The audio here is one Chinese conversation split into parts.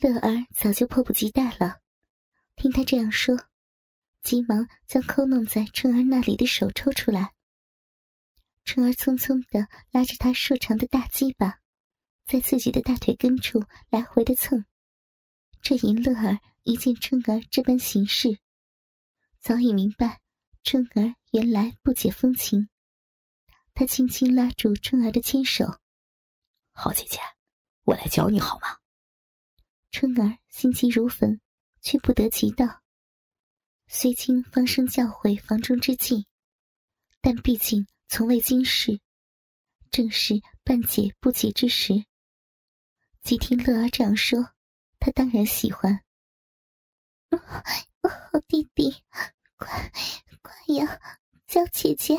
乐儿早就迫不及待了，听他这样说，急忙将抠弄在春儿那里的手抽出来。春儿匆匆的拉着他瘦长的大鸡巴，在自己的大腿根处来回的蹭。这淫乐儿一见春儿这般行事，早已明白春儿原来不解风情。他轻轻拉住春儿的牵手：“好姐姐，我来教你好吗？”春儿心急如焚，却不得其道。虽经方生教诲房中之计，但毕竟从未经世，正是半解不解之时。既听乐儿这样说，他当然喜欢。好弟弟，快快呀，叫姐姐，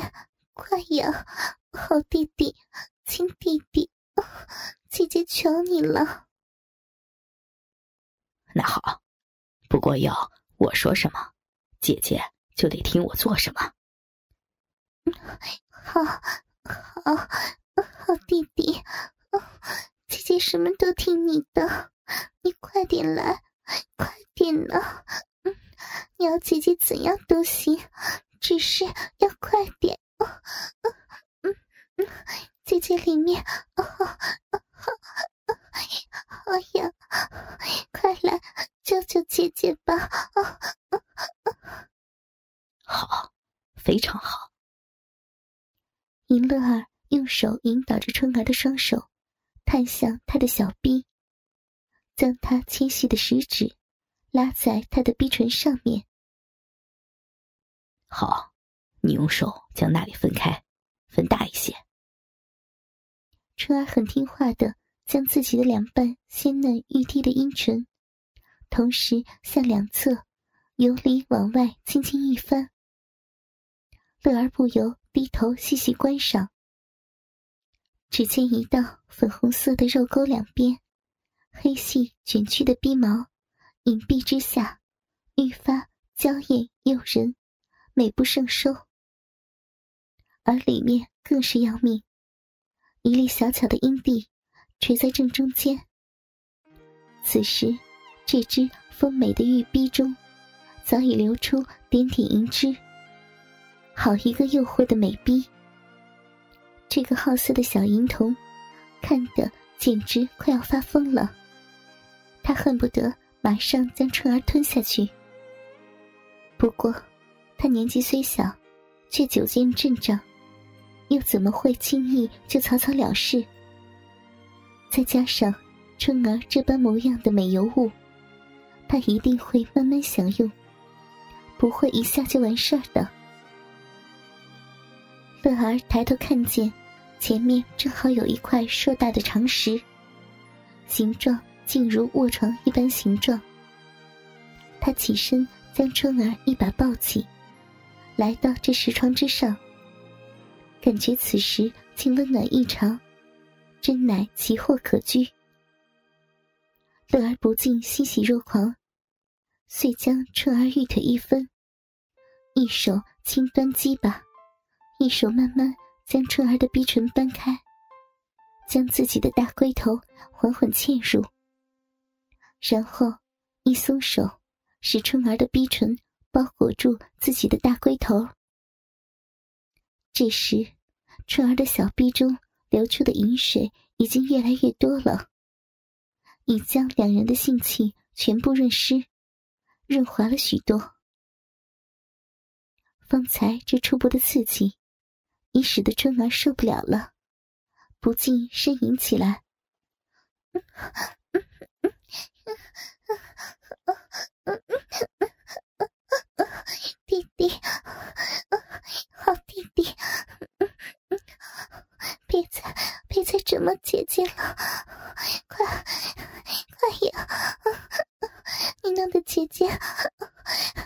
快呀，好弟弟，亲弟弟，姐姐求你了。那好，不过要我说什么，姐姐就得听我做什么。好，好，好弟弟，姐姐什么都听你的，你快点来，快点呢！你要姐姐怎样都行，只是要快点。嗯嗯，姐姐里面，好，好呀。快来救救姐姐吧！好，非常好。尹乐儿用手引导着春儿的双手，探向他的小臂，将他纤细的食指拉在他的逼唇上面。好，你用手将那里分开，分大一些。春儿很听话的。将自己的两瓣鲜嫩欲滴的阴唇，同时向两侧由里往外轻轻一翻，乐而不由低头细细观赏。只见一道粉红色的肉沟两边，黑细卷曲的鼻毛，隐蔽之下，愈发娇艳诱人，美不胜收。而里面更是要命，一粒小巧的阴蒂。垂在正中间。此时，这只丰美的玉臂中，早已流出点点银汁。好一个诱惑的美逼！这个好色的小淫童，看得简直快要发疯了。他恨不得马上将春儿吞下去。不过，他年纪虽小，却久见阵仗，又怎么会轻易就草草了事？再加上春儿这般模样的美尤物，他一定会慢慢享用，不会一下就完事儿的。乐儿抬头看见，前面正好有一块硕大的长石，形状竟如卧床一般形状。他起身将春儿一把抱起，来到这石床之上，感觉此时竟温暖异常。真乃奇货可居，乐儿不禁欣喜若狂，遂将春儿玉腿一分，一手轻端鸡巴，一手慢慢将春儿的逼唇搬开，将自己的大龟头缓缓嵌入，然后一松手，使春儿的逼唇包裹住自己的大龟头。这时，春儿的小臂中。流出的饮水已经越来越多了，已将两人的性气全部润湿、润滑了许多。方才这初步的刺激，已使得春儿受不了了，不禁呻吟起来。弟弟，好弟弟。别再别再折磨姐姐了，快呀！你弄的姐姐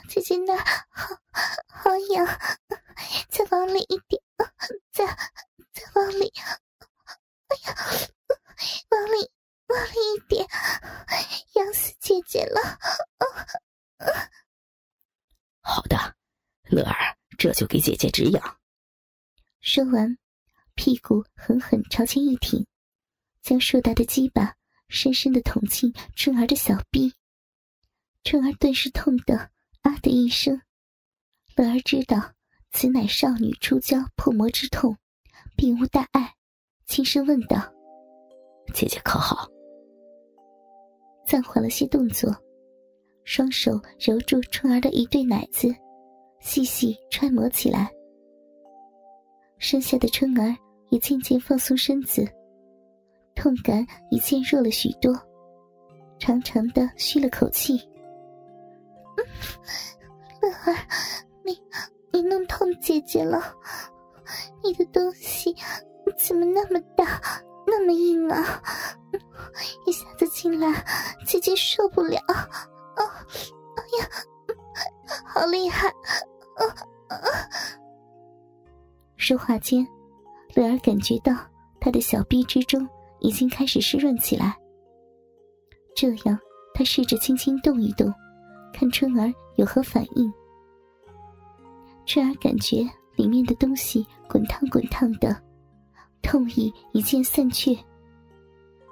姐姐那好好痒，再往里一点，再再往里，哎呀，往里往里一点，痒死姐姐了！好的，乐儿，这就给姐姐止痒。说完。屁股狠狠朝前一挺，将硕大的鸡巴深深的捅进春儿的小臂，春儿顿时痛得啊的一声。乐儿知道此乃少女出娇破魔之痛，并无大碍，轻声问道：“姐姐可好？”暂缓了些动作，双手揉住春儿的一对奶子，细细揣摩起来。身下的春儿也渐渐放松身子，痛感已渐弱了许多，长长的吁了口气：“乐儿。”你你弄痛姐姐了，你的东西怎么那么大，那么硬啊？一下子进来，姐姐受不了。啊，哎呀，好厉害！啊啊！说话间，乐儿感觉到他的小臂之中已经开始湿润起来。这样，他试着轻轻动一动，看春儿有何反应。春儿感觉里面的东西滚烫滚烫的，痛意一渐散去，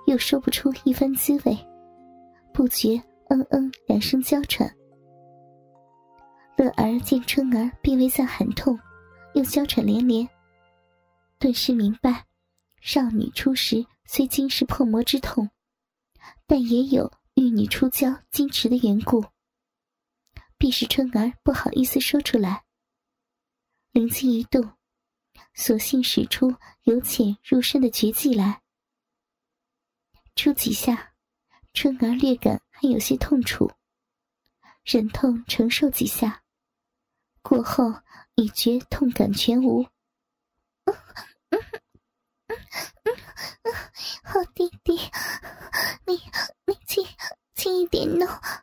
又说不出一番滋味，不觉嗯嗯两声娇喘。乐儿见春儿并未在喊痛，又娇喘连连，顿时明白，少女初时虽经是破魔之痛，但也有玉女出娇矜持的缘故，必是春儿不好意思说出来。灵机一动，索性使出由浅入深的绝技来。出几下，春儿略感还有些痛楚，忍痛承受几下，过后已觉痛感全无。嗯嗯嗯嗯好弟弟，你你轻轻一点弄，啊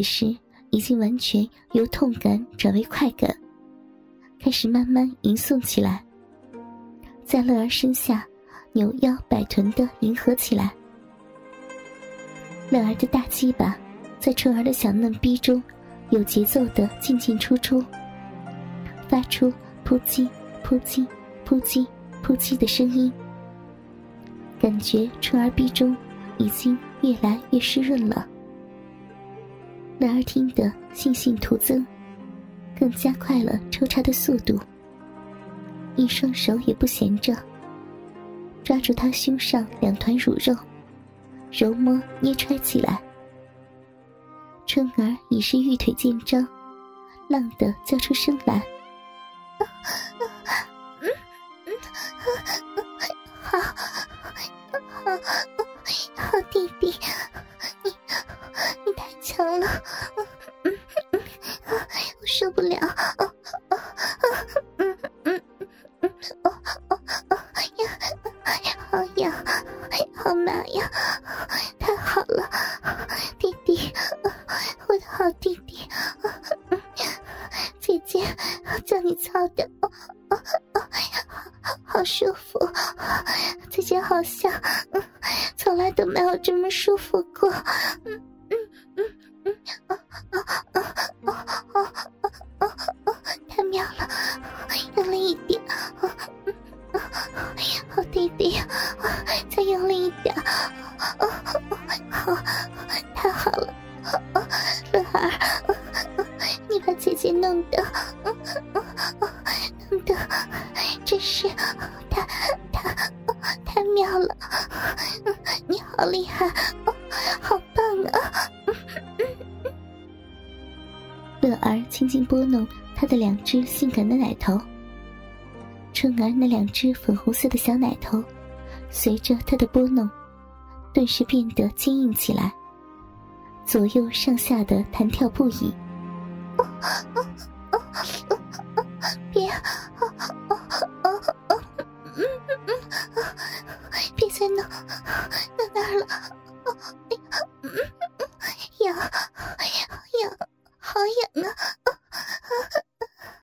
此时已经完全由痛感转为快感，开始慢慢吟诵起来，在乐儿身下扭腰摆臀的迎合起来。乐儿的大鸡巴在春儿的小嫩逼中有节奏的进进出出，发出扑叽扑叽扑叽扑叽的声音，感觉春儿逼中已经越来越湿润了。男儿听得信心徒增，更加快了抽插的速度。一双手也不闲着，抓住他胸上两团乳肉，揉摸捏揣起来。春儿已是玉腿见张，浪得叫出声来。好，好，好弟弟。你操的，哦哦哦，好舒服，最近好像嗯从来都没有这么舒服过，嗯嗯嗯。嗯啊啊啊啊啊啊啊！太妙了，用力一点，啊啊！好弟弟，好厉害，好棒啊！乐儿轻轻拨弄他的两只性感的奶头，春儿那两只粉红色的小奶头，随着他的拨弄，顿时变得坚硬起来，左右上下的弹跳不已。那儿了，痒，痒，